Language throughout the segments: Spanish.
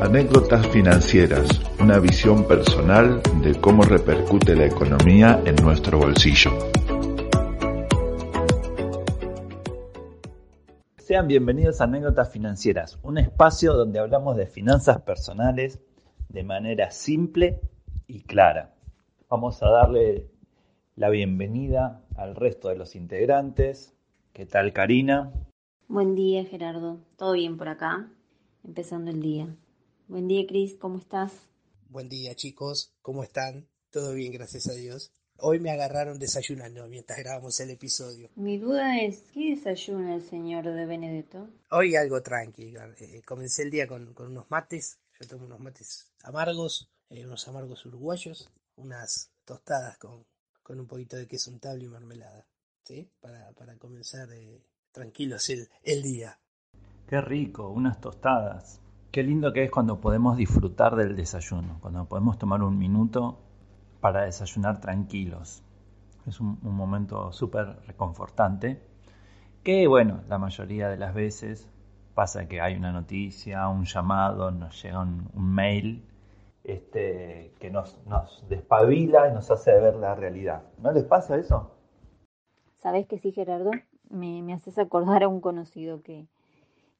Anécdotas financieras, una visión personal de cómo repercute la economía en nuestro bolsillo. Sean bienvenidos a Anécdotas Financieras, un espacio donde hablamos de finanzas personales de manera simple y clara. Vamos a darle la bienvenida al resto de los integrantes. ¿Qué tal, Karina? Buen día, Gerardo. ¿Todo bien por acá? Empezando el día. Buen día, Cris. ¿Cómo estás? Buen día, chicos. ¿Cómo están? Todo bien, gracias a Dios. Hoy me agarraron desayunando mientras grabamos el episodio. Mi duda es, ¿qué desayuna el señor de Benedetto? Hoy algo tranquilo. Eh, comencé el día con, unos mates. Yo tomo unos mates amargos, eh, unos amargos uruguayos, unas tostadas con, con un poquito de queso untable y mermelada. ¿Sí? Para, para comenzar eh, tranquilos el, el día. Qué rico, unas tostadas. Qué lindo que es cuando podemos disfrutar del desayuno, cuando podemos tomar un minuto para desayunar tranquilos. Es un, momento súper reconfortante que, bueno, la mayoría de las veces pasa que hay una noticia, un llamado, nos llega un, mail este, que nos, nos, despabila y nos hace ver la realidad. ¿No les pasa eso? Sabes que sí, Gerardo, me, me haces acordar a un conocido que,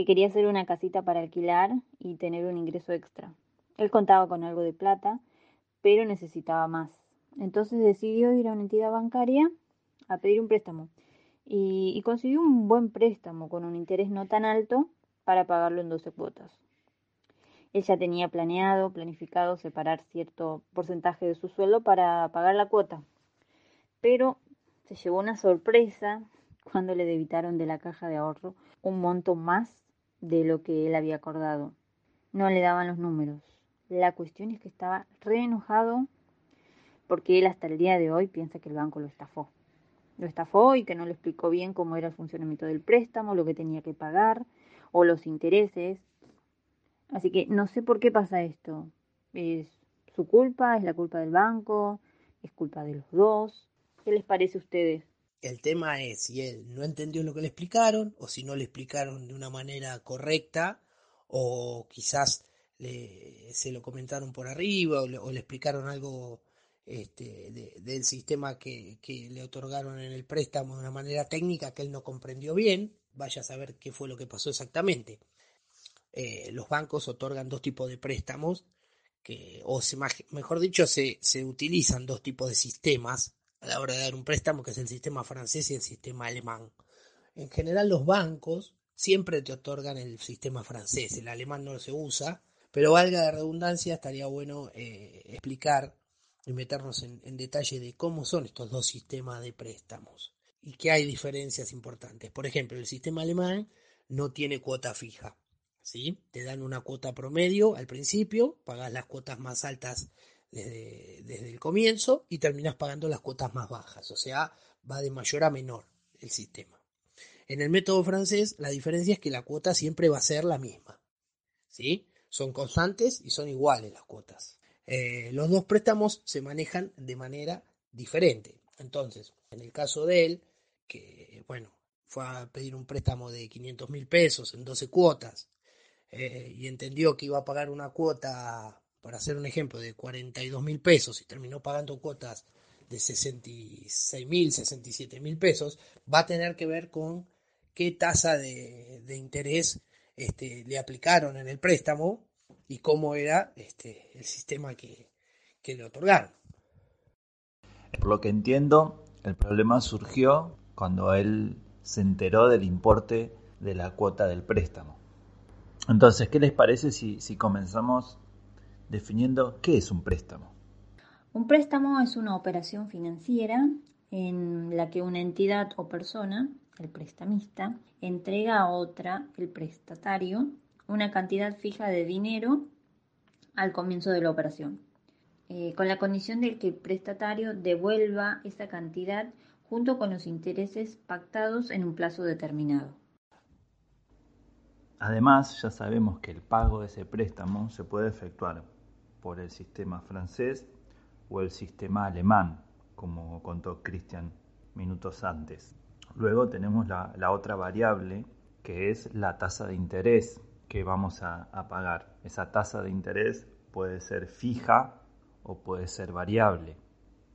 que quería hacer una casita para alquilar y tener un ingreso extra. Él contaba con algo de plata pero necesitaba más. Entonces decidió ir a una entidad bancaria a pedir un préstamo y, consiguió un buen préstamo con un interés no tan alto para pagarlo en 12 cuotas. Él ya tenía planeado, planificado separar cierto porcentaje de su sueldo para pagar la cuota, pero se llevó una sorpresa cuando le debitaron de la caja de ahorro un monto más de lo que él había acordado. No le daban los números. La cuestión es que estaba re enojado porque él hasta el día de hoy piensa que el banco lo estafó. Lo estafó y que no le explicó bien cómo era el funcionamiento del préstamo, lo que tenía que pagar o los intereses. Así que no sé por qué pasa esto. ¿Es su culpa? ¿Es la culpa del banco? ¿Es culpa de los dos? ¿Qué les parece a ustedes? El tema es si él no entendió lo que le explicaron o si no le explicaron de una manera correcta o quizás se lo comentaron por arriba o le, explicaron algo este, del sistema que, le otorgaron en el préstamo de una manera técnica que él no comprendió bien, vaya a saber qué fue lo que pasó exactamente. Eh, los bancos otorgan dos tipos de préstamos, que, o mejor dicho, se utilizan dos tipos de sistemas a la hora de dar un préstamo, que es el sistema francés y el sistema alemán. En general los bancos siempre te otorgan el sistema francés, el alemán no se usa, pero valga la redundancia, estaría bueno eh, explicar y meternos en, detalle de cómo son estos dos sistemas de préstamos y que hay diferencias importantes. Por ejemplo, el sistema alemán no tiene cuota fija. ¿sí? Te dan una cuota promedio al principio, pagas las cuotas más altas desde, desde el comienzo y terminas pagando las cuotas más bajas. O sea, va de mayor a menor el sistema. En el método francés, la diferencia es que la cuota siempre va a ser la misma. ¿sí? son constantes y son iguales las cuotas. Eh, los dos préstamos se manejan de manera diferente. Entonces, en el caso de él, que bueno, fue a pedir un préstamo de 500 mil pesos en 12 cuotas eh, y entendió que iba a pagar una cuota, para hacer un ejemplo, de 42 mil pesos y terminó pagando cuotas de 66 mil, 67 mil pesos, va a tener que ver con qué tasa de, interés este, le aplicaron en el préstamo y cómo era este, el sistema que, le otorgaron. Por lo que entiendo, el problema surgió cuando él se enteró del importe de la cuota del préstamo. Entonces, ¿qué les parece si comenzamos definiendo qué es un préstamo? Un préstamo es una operación financiera en la que una entidad o persona el prestamista, entrega a otra, el prestatario, una cantidad fija de dinero al comienzo de la operación, eh, con la condición de que el prestatario devuelva esa cantidad junto con los intereses pactados en un plazo determinado. Además, ya sabemos que el pago de ese préstamo se puede efectuar por el sistema francés o el sistema alemán, como contó Christian minutos antes. Luego tenemos la, otra variable que es la tasa de interés que vamos a, pagar. Esa tasa de interés puede ser fija o puede ser variable.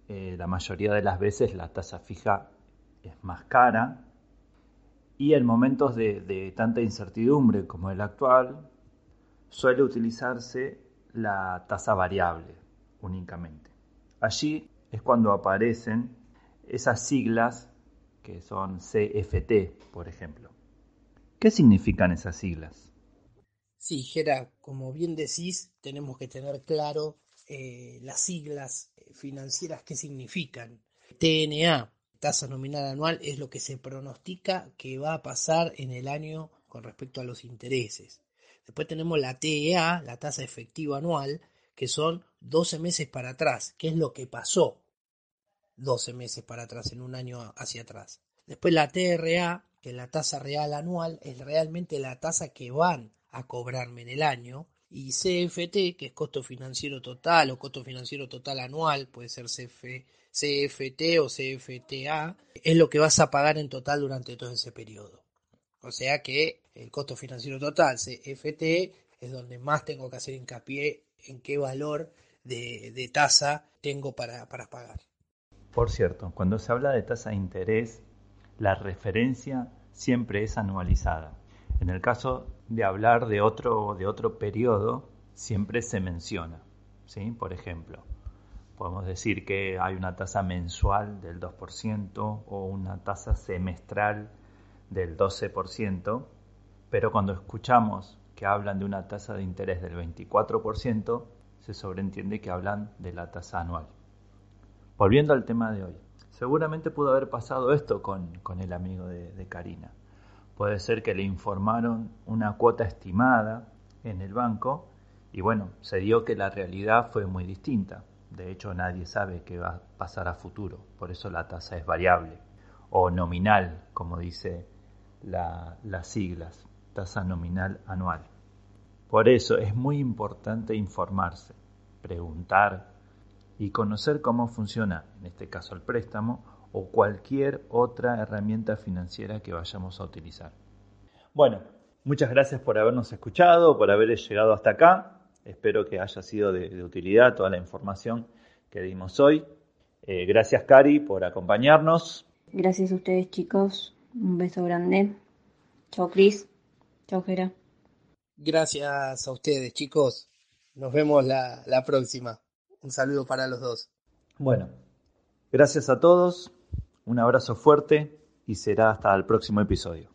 Eh, la mayoría de las veces la tasa fija es más cara y en momentos de, tanta incertidumbre como el actual suele utilizarse la tasa variable únicamente. Allí es cuando aparecen esas siglas que son CFT, por ejemplo. ¿Qué significan esas siglas? Sí, Gera, como bien decís, tenemos que tener claro eh, las siglas financieras qué significan. TNA, tasa nominal anual, es lo que se pronostica que va a pasar en el año con respecto a los intereses. Después tenemos la TEA, la tasa efectiva anual, que son 12 meses para atrás, que es lo que pasó 12 meses para atrás, en un año hacia atrás. Después la TRA, que la tasa real anual es realmente la tasa que van a cobrarme en el año, y CFT, que es costo financiero total o costo financiero total anual, puede ser CFT o CFTA, es lo que vas a pagar en total durante todo ese periodo. O sea que el costo financiero total, CFT, es donde más tengo que hacer hincapié en qué valor de, tasa tengo para, para pagar. Por cierto, cuando se habla de tasa de interés, la referencia siempre es anualizada. En el caso de hablar de otro, de otro periodo, siempre se menciona. ¿sí? Por ejemplo, podemos decir que hay una tasa mensual del 2% o una tasa semestral del 12%, pero cuando escuchamos que hablan de una tasa de interés del 24%, se sobreentiende que hablan de la tasa anual. Volviendo al tema de hoy, seguramente pudo haber pasado esto con, el amigo de Karina. Puede ser que le informaron una cuota estimada en el banco y bueno, se dio que la realidad fue muy distinta. De hecho, nadie sabe qué va a pasar a futuro, por eso la tasa es variable o nominal, como dice las siglas, tasa nominal anual. Por eso es muy importante informarse, preguntar y conocer cómo funciona, en este caso el préstamo, o cualquier otra herramienta financiera que vayamos a utilizar. Bueno, muchas gracias por habernos escuchado, por haber llegado hasta acá. Espero que haya sido de, utilidad toda la información que dimos hoy. Eh, gracias, Cari, por acompañarnos. Gracias a ustedes, chicos. Un beso grande. Chao, Cris. Chao, Jera. Gracias a ustedes, chicos. Nos vemos la próxima. Un saludo para los dos. Bueno, gracias a todos. Un abrazo fuerte y será hasta el próximo episodio.